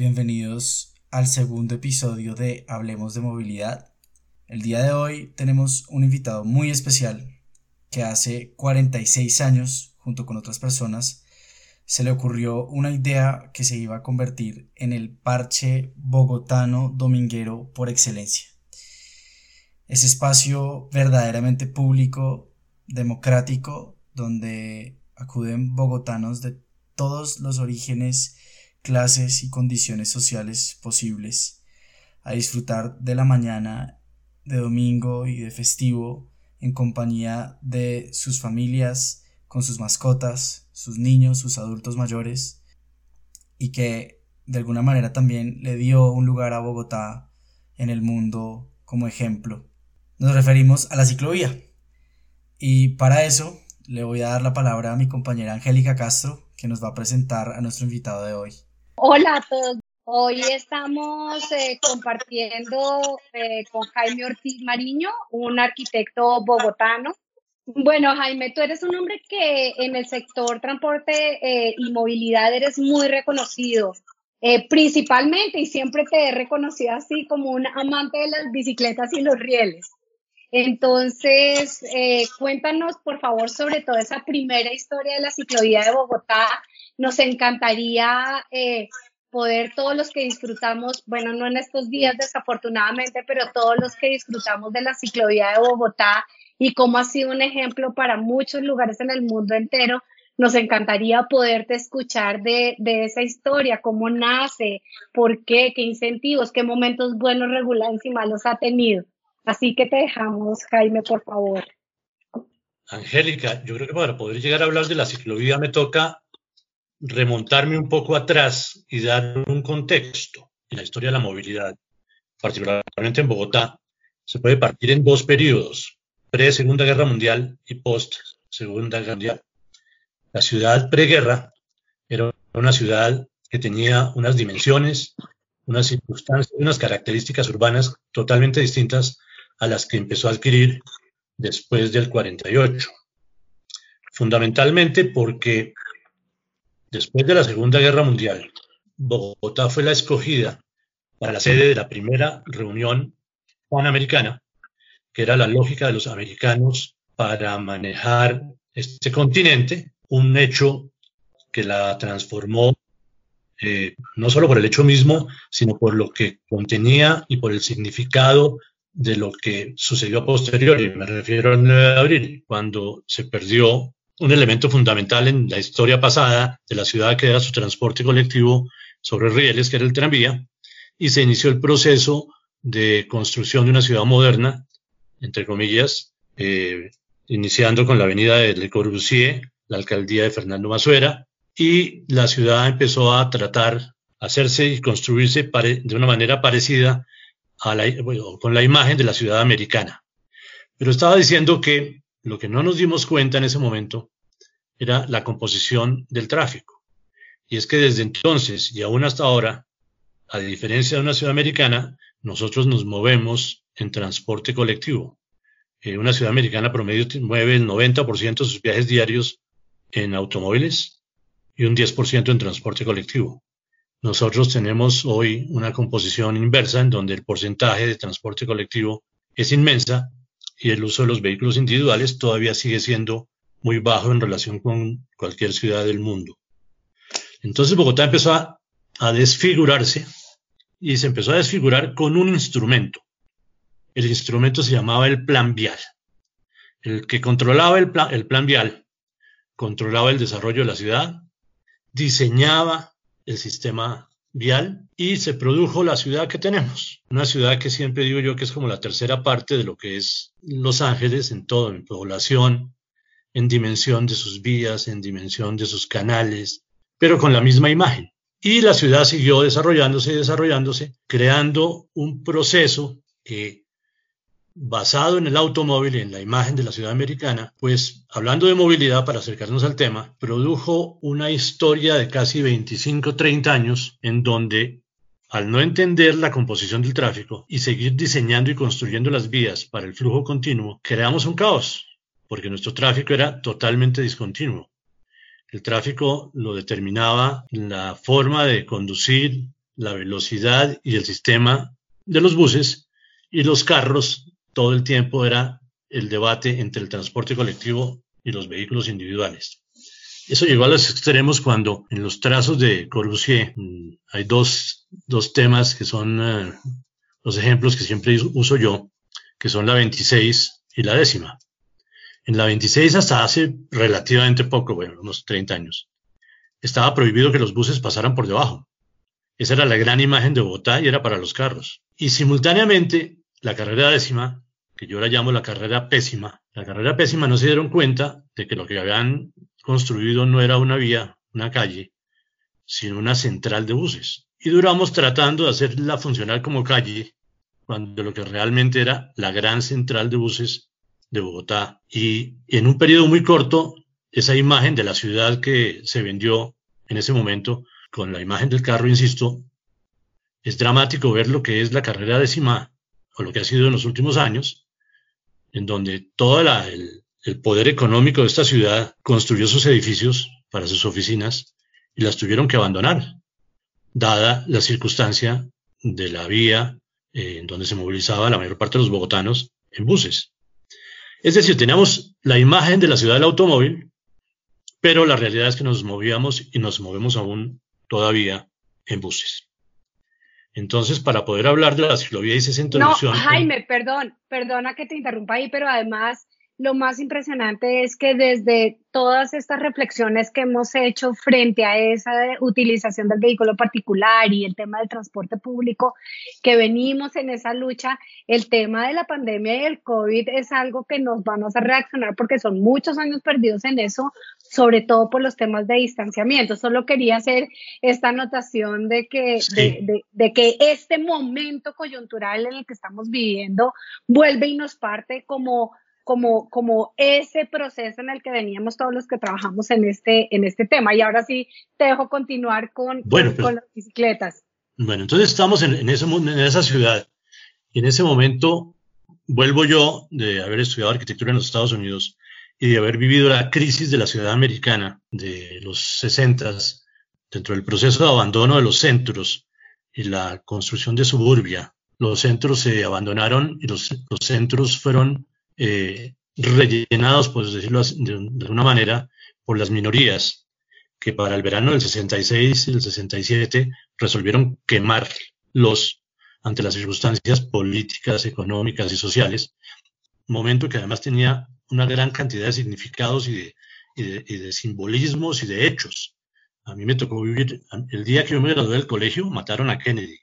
bienvenidos al segundo episodio de Hablemos de Movilidad. El día de hoy tenemos un invitado muy especial que hace 46 años, junto con otras personas, se le ocurrió una idea que se iba a convertir en el parche bogotano dominguero por excelencia. Ese espacio verdaderamente público, democrático, donde acuden bogotanos de todos los orígenes clases y condiciones sociales posibles, a disfrutar de la mañana de domingo y de festivo en compañía de sus familias, con sus mascotas, sus niños, sus adultos mayores, y que de alguna manera también le dio un lugar a Bogotá en el mundo como ejemplo. Nos referimos a la ciclovía. Y para eso le voy a dar la palabra a mi compañera Angélica Castro, que nos va a presentar a nuestro invitado de hoy. Hola a todos. Hoy estamos eh, compartiendo eh, con Jaime Ortiz Mariño, un arquitecto bogotano. Bueno, Jaime, tú eres un hombre que en el sector transporte eh, y movilidad eres muy reconocido, principalmente y siempre te he reconocido así como un amante de las bicicletas y los rieles. Entonces, cuéntanos por favor sobre toda esa primera historia de la ciclovía de Bogotá nos encantaría eh, poder todos los que disfrutamos, bueno, no en estos días desafortunadamente, pero todos los que disfrutamos de la ciclovía de Bogotá y cómo ha sido un ejemplo para muchos lugares en el mundo entero, nos encantaría poderte escuchar de, de esa historia, cómo nace, por qué, qué incentivos, qué momentos buenos, regulares y malos ha tenido. Así que te dejamos, Jaime, por favor. Angélica, yo creo que para poder llegar a hablar de la ciclovía me toca remontarme un poco atrás y dar un contexto en la historia de la movilidad, particularmente en Bogotá, se puede partir en dos periodos, pre-Segunda Guerra Mundial y post-Segunda Guerra Mundial. La ciudad preguerra era una ciudad que tenía unas dimensiones, unas circunstancias, unas características urbanas totalmente distintas a las que empezó a adquirir después del 48. Fundamentalmente porque Después de la Segunda Guerra Mundial, Bogotá fue la escogida para la sede de la primera reunión panamericana, que era la lógica de los americanos para manejar este continente, un hecho que la transformó eh, no solo por el hecho mismo, sino por lo que contenía y por el significado de lo que sucedió a posteriori. Me refiero al 9 de abril, cuando se perdió un elemento fundamental en la historia pasada de la ciudad que era su transporte colectivo sobre rieles, que era el tranvía, y se inició el proceso de construcción de una ciudad moderna, entre comillas, eh, iniciando con la avenida de Le Corbusier, la alcaldía de Fernando Masuera, y la ciudad empezó a tratar, hacerse y construirse de una manera parecida con la imagen de la ciudad americana. Pero estaba diciendo que lo que no nos dimos cuenta en ese momento era la composición del tráfico. Y es que desde entonces y aún hasta ahora, a diferencia de una ciudad americana, nosotros nos movemos en transporte colectivo. Eh, una ciudad americana promedio mueve el 90% de sus viajes diarios en automóviles y un 10% en transporte colectivo. Nosotros tenemos hoy una composición inversa en donde el porcentaje de transporte colectivo es inmensa y el uso de los vehículos individuales todavía sigue siendo muy bajo en relación con cualquier ciudad del mundo. Entonces Bogotá empezó a, desfigurarse y se empezó a desfigurar con un instrumento. El instrumento se llamaba el plan vial. El que controlaba el plan, el plan vial controlaba el desarrollo de la ciudad, diseñaba el sistema vial y se produjo la ciudad que tenemos. Una ciudad que siempre digo yo que es como la tercera parte de lo que es Los Ángeles en todo, en población, en dimensión de sus vías, en dimensión de sus canales, pero con la misma imagen. Y la ciudad siguió desarrollándose y desarrollándose, creando un proceso que, basado en el automóvil y en la imagen de la ciudad americana, pues hablando de movilidad, para acercarnos al tema, produjo una historia de casi 25, 30 años en donde al no entender la composición del tráfico y seguir diseñando y construyendo las vías para el flujo continuo, creamos un caos porque nuestro tráfico era totalmente discontinuo. El tráfico lo determinaba la forma de conducir la velocidad y el sistema de los buses y los carros, todo el tiempo era el debate entre el transporte colectivo y los vehículos individuales. Eso llegó a los extremos cuando en los trazos de Corbusier mm, hay dos, dos temas que son eh, los ejemplos que siempre uso yo, que son la 26 y la décima. En la 26 hasta hace relativamente poco, bueno, unos 30 años, estaba prohibido que los buses pasaran por debajo. Esa era la gran imagen de Bogotá y era para los carros. Y simultáneamente, la carrera décima, que yo la llamo la carrera pésima, la carrera pésima no se dieron cuenta de que lo que habían construido no era una vía, una calle, sino una central de buses. Y duramos tratando de hacerla funcionar como calle, cuando lo que realmente era la gran central de buses de Bogotá. Y en un periodo muy corto, esa imagen de la ciudad que se vendió en ese momento, con la imagen del carro, insisto, es dramático ver lo que es la carrera décima, lo que ha sido en los últimos años, en donde todo el, el poder económico de esta ciudad construyó sus edificios para sus oficinas y las tuvieron que abandonar, dada la circunstancia de la vía eh, en donde se movilizaba la mayor parte de los bogotanos en buses. Es decir, teníamos la imagen de la ciudad del automóvil, pero la realidad es que nos movíamos y nos movemos aún todavía en buses. Entonces, para poder hablar de la ciclovía y esa introducción... No, Jaime, perdón, perdona que te interrumpa ahí, pero además lo más impresionante es que desde todas estas reflexiones que hemos hecho frente a esa utilización del vehículo particular y el tema del transporte público, que venimos en esa lucha, el tema de la pandemia y el COVID es algo que nos van a hacer reaccionar porque son muchos años perdidos en eso, sobre todo por los temas de distanciamiento. Solo quería hacer esta anotación de que, de, de que este momento coyuntural en el que estamos viviendo vuelve y nos parte como como, como ese proceso en el que veníamos todos los que trabajamos en este, en este tema. Y ahora sí te dejo continuar con, pues, con, las bicicletas. Bueno, entonces estamos en, en, ese, en esa ciudad y en ese momento vuelvo yo de haber estudiado arquitectura en los Estados Unidos y de haber vivido la crisis de la ciudad americana de los 60 dentro del proceso de abandono de los centros y la construcción de suburbia. Los centros se abandonaron y los, los centros fueron eh, rellenados, por decirlo de, de una manera, por las minorías, que para el verano del 66 y el 67 resolvieron quemarlos ante las circunstancias políticas, económicas y sociales, momento que además tenía una gran cantidad de significados y de, y de simbolismos y de hechos. A mí me tocó vivir, el día que yo me gradué del colegio, mataron a Kennedy.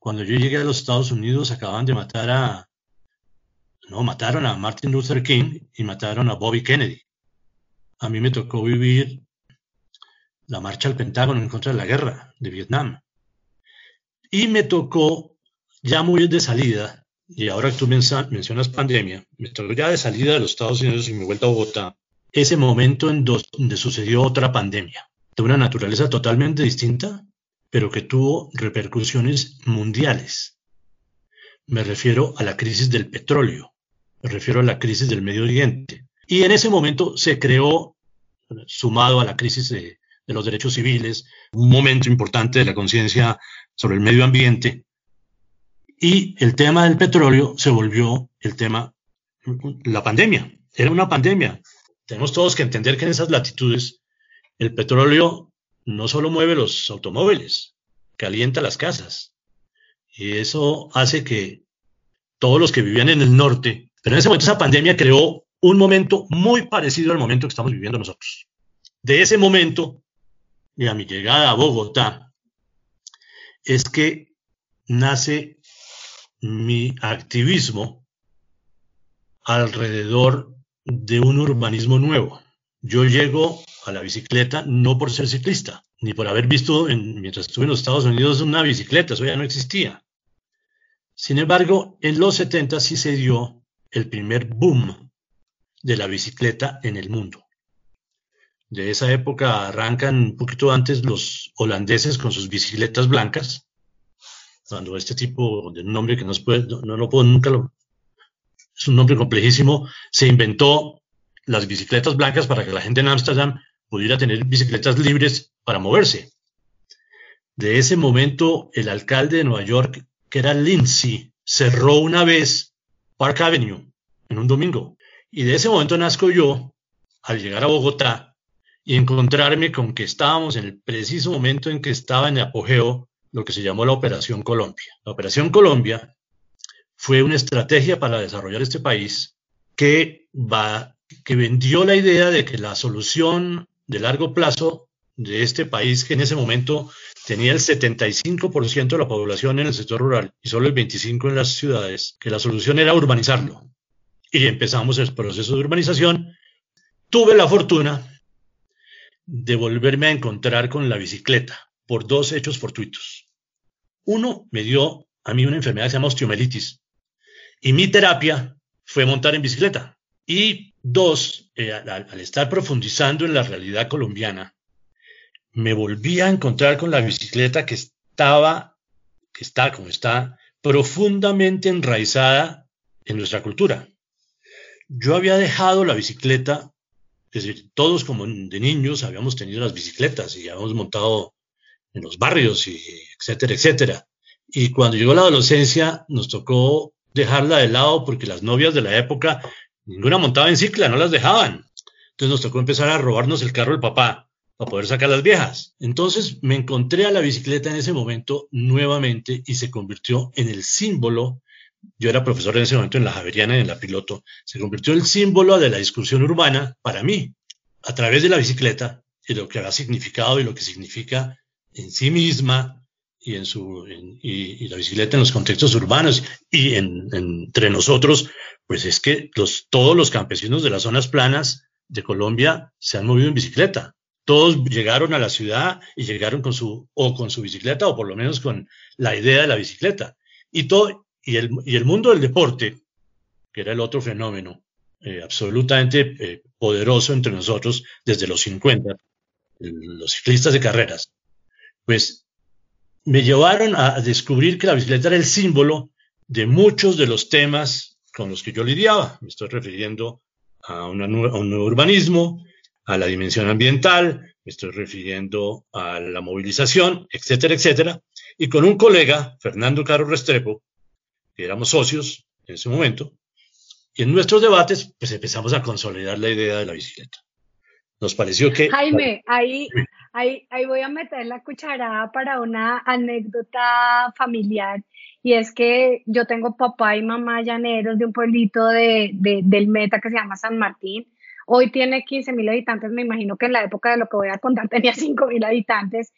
Cuando yo llegué a los Estados Unidos, acababan de matar a, no, mataron a Martin Luther King y mataron a Bobby Kennedy. A mí me tocó vivir la marcha al Pentágono en contra de la guerra de Vietnam. Y me tocó, ya muy de salida, y ahora que tú mencionas pandemia, me tocó ya de salida de los Estados Unidos y mi vuelta a Bogotá, ese momento en donde sucedió otra pandemia, de una naturaleza totalmente distinta, pero que tuvo repercusiones mundiales. Me refiero a la crisis del petróleo, me refiero a la crisis del Medio Oriente. Y en ese momento se creó, sumado a la crisis de, los derechos civiles, un momento importante de la conciencia sobre el medio ambiente, y el tema del petróleo se volvió el tema, la pandemia. Era una pandemia. Tenemos todos que entender que en esas latitudes el petróleo no solo mueve los automóviles, calienta las casas. Y eso hace que todos los que vivían en el norte pero en ese momento esa pandemia creó un momento muy parecido al momento que estamos viviendo nosotros. De ese momento, y a mi llegada a Bogotá, es que nace mi activismo alrededor de un urbanismo nuevo. Yo llego a la bicicleta no por ser ciclista, ni por haber visto mientras estuve en los Estados Unidos una bicicleta, eso ya no existía. Sin embargo, en los 70 sí se dio el primer boom de la bicicleta en el mundo. De esa época arrancan un poquito antes los holandeses con sus bicicletas blancas, cuando este tipo de nombre que no, no, puedo nunca lo, es un nombre complejísimo, se inventó las bicicletas blancas para que la gente en Ámsterdam pudiera tener bicicletas libres para moverse. de ese momento el alcalde de Nueva York, que era Lindsay, cerró una vez Park Avenue en un domingo. Y de ese momento nazco yo, al llegar a Bogotá y encontrarme con que estábamos en el preciso momento en que estaba en apogeo lo que se llamó la Operación Colombia. La Operación Colombia fue una estrategia para desarrollar este país que, va, que vendió la idea de que la solución de largo plazo de este país, que en ese momento tenía el 75% de la población en el sector rural y solo el 25% en las ciudades, que la solución era urbanizarlo. Y empezamos el proceso de urbanización. Tuve la fortuna de volverme a encontrar con la bicicleta por dos hechos fortuitos. Uno, me dio a mí una enfermedad que se llama osteomelitis. Y mi terapia fue montar en bicicleta. Y dos, eh, al, estar profundizando en la realidad colombiana, me volví a encontrar con la bicicleta que estaba, que está como está, profundamente enraizada en nuestra cultura. Yo había dejado la bicicleta, es decir, todos como de niños habíamos tenido las bicicletas y habíamos montado en los barrios, y etcétera, etcétera. Y cuando llegó la adolescencia, nos tocó dejarla de lado porque las novias de la época, ninguna montaba en cicla, no las dejaban. Entonces nos tocó empezar a robarnos el carro del papá para poder sacar las viejas. Entonces me encontré a la bicicleta en ese momento nuevamente y se convirtió en el símbolo. Yo era profesor en ese momento en la Javeriana y en la Piloto. Se convirtió en el símbolo de la discusión urbana para mí, a través de la bicicleta y lo que ha significado y lo que significa en sí misma y, en su, y, la bicicleta en los contextos urbanos y entre nosotros, pues es que los, todos los campesinos de las zonas planas de Colombia se han movido en bicicleta. Todos llegaron a la ciudad y llegaron con su, o con su bicicleta, o por lo menos con la idea de la bicicleta. Y, todo, y, el, y el mundo del deporte, que era el otro fenómeno eh, absolutamente eh, poderoso entre nosotros desde los 50, los ciclistas de carreras, pues me llevaron a descubrir que la bicicleta era el símbolo de muchos de los temas con los que yo lidiaba. Me estoy refiriendo a, un nuevo urbanismo, a la dimensión ambiental, me estoy refiriendo a la movilización, etcétera, etcétera. Y con un colega, Fernando Caro Restrepo, que éramos socios en ese momento, y en nuestros debates, pues empezamos a consolidar la idea de la bicicleta. Nos pareció que... Jaime, ahí, ahí, ahí voy a meter la cucharada para una anécdota familiar. Y es que yo tengo papá y mamá llaneros de un pueblito de, del Meta que se llama San Martín. Hoy tiene 15 mil habitantes, me imagino que en la época de lo que voy a contar tenía 5 mil habitantes.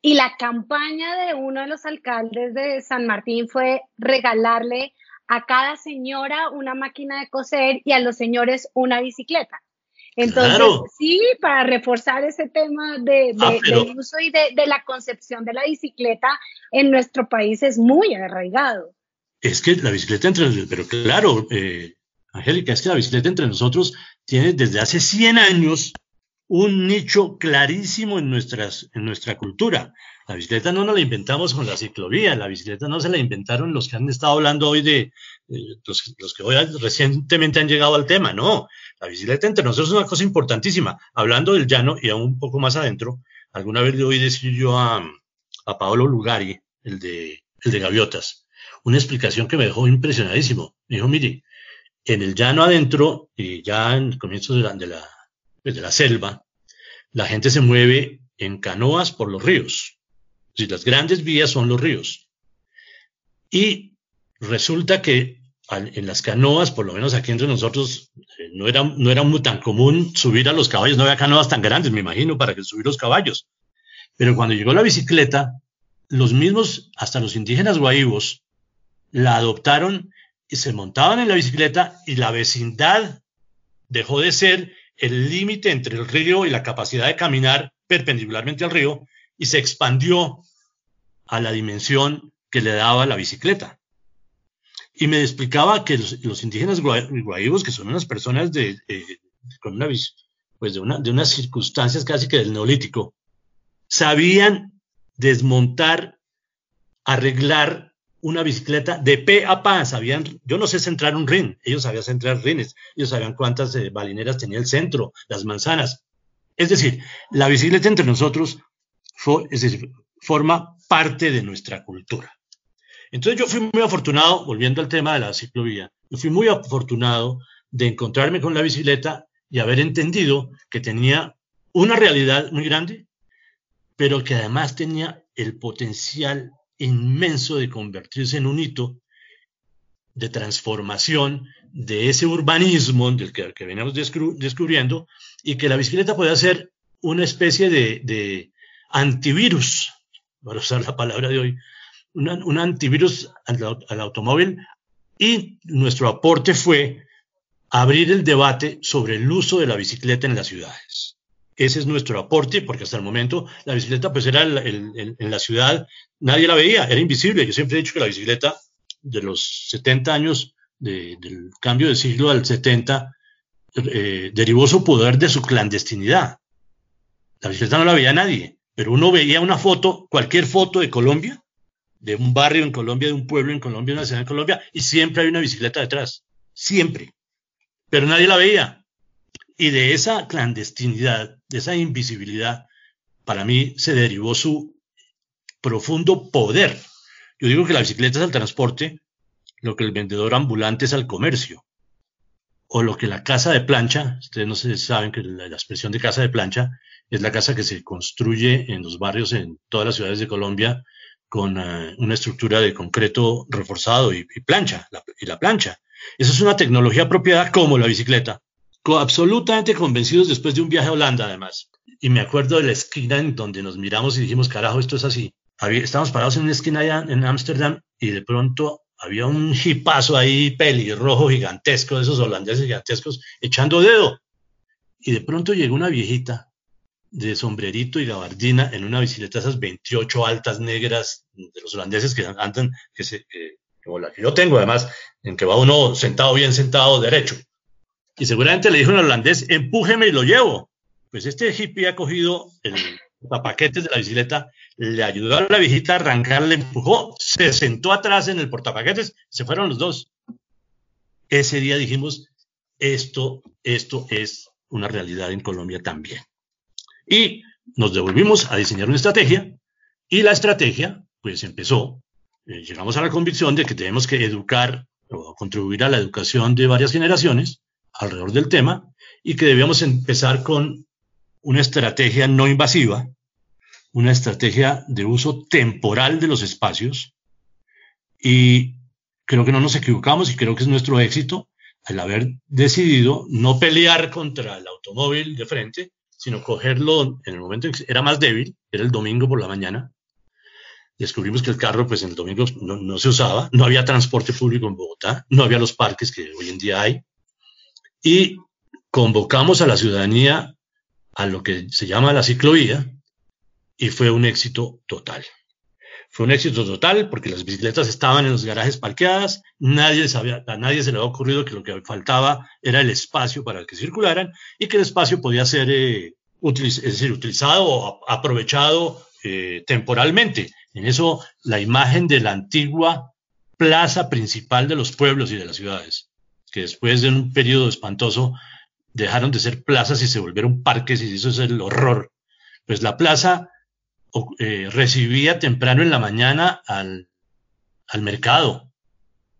Y la campaña de uno de los alcaldes de San Martín fue regalarle a cada señora una máquina de coser y a los señores una bicicleta. Entonces, sí, para reforzar ese tema de, ah, del uso y de, la concepción de la bicicleta en nuestro país es muy arraigado. Es que la bicicleta entre pero claro, eh, Angélica, es que la bicicleta entre nosotros tiene desde hace 100 años un nicho clarísimo en, nuestra cultura. La bicicleta no nos la inventamos con la ciclovía, la bicicleta no se la inventaron los que han estado hablando hoy de, los, los, que hoy recientemente han llegado al tema, no. La bicicleta entre nosotros es una cosa importantísima. Hablando del llano y aún un poco más adentro, alguna vez le oí decir yo a, a Paolo Lugari, el de, el de Gaviotas, una explicación que me dejó impresionadísimo. Me dijo, mire, en el llano adentro, y ya en el comienzo pues, de la selva, la gente se mueve en canoas por los ríos. Si las grandes vías son los ríos. Y resulta que en las canoas, por lo menos aquí entre nosotros, eh, no era, no era muy tan común subir a los caballos, no había canoas tan grandes, me imagino, para que subir los caballos. Pero cuando llegó la bicicleta, los mismos, hasta los indígenas guaivos, la adoptaron y se montaban en la bicicleta y la vecindad dejó de ser el límite entre el río y la capacidad de caminar perpendicularmente al río y se expandió a la dimensión que le daba la bicicleta. Y me explicaba que los, indígenas guaivos, que son unas personas de, con una, pues de, una, de unas circunstancias casi que del neolítico, sabían desmontar, arreglar una bicicleta de pe a pa, sabían, yo no sé centrar un rin, ellos sabían centrar rines, ellos sabían cuántas eh, balineras tenía el centro, las manzanas. Es decir, la bicicleta entre nosotros forma parte de nuestra cultura. Entonces yo fui muy afortunado, volviendo al tema de la ciclovía, yo fui muy afortunado de encontrarme con la bicicleta y haber entendido que tenía una realidad muy grande, pero que además tenía el potencial inmenso de convertirse en un hito de transformación de ese urbanismo del que, que veníamos descubriendo y que la bicicleta puede ser una especie de, antivirus, para usar la palabra de hoy, un antivirus al, automóvil y nuestro aporte fue abrir el debate sobre el uso de la bicicleta en las ciudades. Ese es nuestro aporte, porque hasta el momento la bicicleta pues era en la ciudad, nadie la veía, era invisible. Yo siempre he dicho que la bicicleta de los 70 años del cambio de siglo al 70 eh, derivó su poder de su clandestinidad. La bicicleta no la veía nadie, pero uno veía una foto, cualquier foto de Colombia, de un barrio en Colombia, de un pueblo en Colombia, de una ciudad en Colombia, y siempre hay una bicicleta detrás, siempre. Pero nadie la veía. Y de esa clandestinidad, de esa invisibilidad, para mí se derivó su profundo poder. Yo digo que la bicicleta es el transporte, lo que el vendedor ambulante es al comercio o lo que la casa de plancha, ustedes no si saben que la, expresión de casa de plancha es la casa que se construye en los barrios en todas las ciudades de Colombia con eh, una estructura de concreto reforzado y, plancha, y la plancha. Esa es una tecnología propia como la bicicleta. Absolutamente convencidos después de un viaje a Holanda, además. Y me acuerdo de la esquina en donde nos miramos y dijimos, carajo, esto es así. estábamos parados en una esquina allá en Ámsterdam y de pronto había un jipazo ahí pelirrojo gigantesco, de esos holandeses gigantescos, echando dedo. Y de pronto llegó una viejita de sombrerito y gabardina en una bicicleta, esas 28 altas negras de los holandeses que andan, que se, como que yo tengo además, en que va uno sentado bien sentado derecho. Y seguramente le dijo un holandés, empújeme y lo llevo. Pues este hippie ha cogido el paquetes de la bicicleta, le ayudó a la viejita a arrancar, le empujó, se sentó atrás en el portapaquetes, se fueron los dos. Ese día dijimos, esto, esto es una realidad en Colombia también. Y nos devolvimos a diseñar una estrategia y la estrategia, pues empezó, eh, llegamos a la convicción de que tenemos que educar o contribuir a la educación de varias generaciones alrededor del tema y que debíamos empezar con una estrategia no invasiva, una estrategia de uso temporal de los espacios y creo que no nos equivocamos y creo que es nuestro éxito al haber decidido no pelear contra el automóvil de frente, sino cogerlo en el momento en que era más débil, era el domingo por la mañana. Descubrimos que el carro, pues en el domingo no, no se usaba, no había transporte público en Bogotá, no había los parques que hoy en día hay. Y convocamos a la ciudadanía a lo que se llama la ciclovía y fue un éxito total. Fue un éxito total porque las bicicletas estaban en los garajes parqueadas, nadie sabía, a nadie se le había ocurrido que lo que faltaba era el espacio para que circularan y que el espacio podía ser eh, decir, utilizado o aprovechado eh, temporalmente. En eso, la imagen de la antigua plaza principal de los pueblos y de las ciudades, que después de un periodo espantoso dejaron de ser plazas y se volvieron parques y eso es el horror. Pues la plaza eh, recibía temprano en la mañana al, mercado.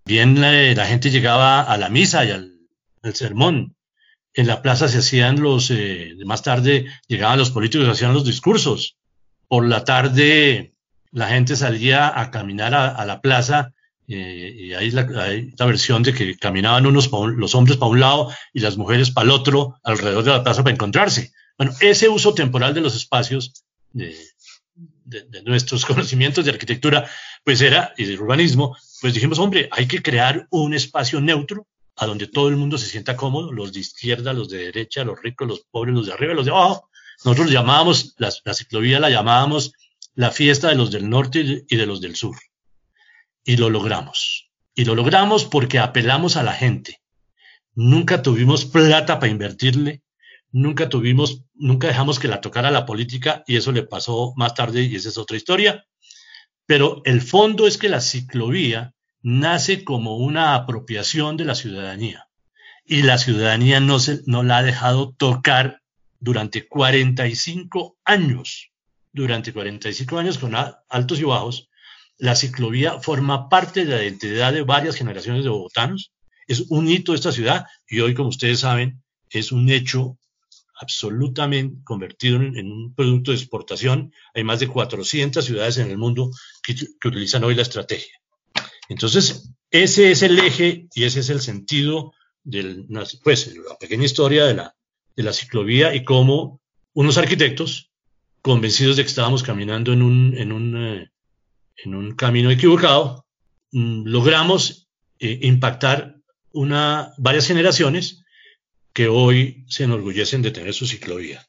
Bien la, gente llegaba a la misa y al, sermón. En la plaza se hacían los, eh, más tarde llegaban los políticos, hacían los discursos. Por la tarde la gente salía a caminar a la plaza y hay la, versión de que caminaban unos los hombres para un lado y las mujeres para el otro alrededor de la plaza para encontrarse. Bueno, ese uso temporal de los espacios de, de, nuestros conocimientos de arquitectura, pues era, y de urbanismo, pues dijimos, hombre, hay que crear un espacio neutro a donde todo el mundo se sienta cómodo, los de izquierda, los de derecha, los ricos, los pobres, los de arriba, los de abajo. Nosotros llamábamos, la, la ciclovía la llamábamos la fiesta de los del norte y de los del sur y lo logramos. Y lo logramos porque apelamos a la gente. Nunca tuvimos plata para invertirle, nunca tuvimos, nunca dejamos que la tocara la política y eso le pasó más tarde y esa es otra historia. Pero el fondo es que la ciclovía nace como una apropiación de la ciudadanía y la ciudadanía no, se, no la ha dejado tocar durante 45 años durante 45 años con altos y bajos, la ciclovía forma parte de la identidad de varias generaciones de bogotanos. Es un hito de esta ciudad y hoy, como ustedes saben, es un hecho absolutamente convertido en, un producto de exportación. Hay más de 400 ciudades en el mundo que, utilizan hoy la estrategia. Entonces, ese es el eje y ese es el sentido de pues, la pequeña historia de la, de ciclovía y cómo unos arquitectos, convencidos de que estábamos caminando en un, en un, eh, en un camino equivocado, mm, logramos eh, impactar una, varias generaciones que hoy se enorgullecen de tener su ciclovía.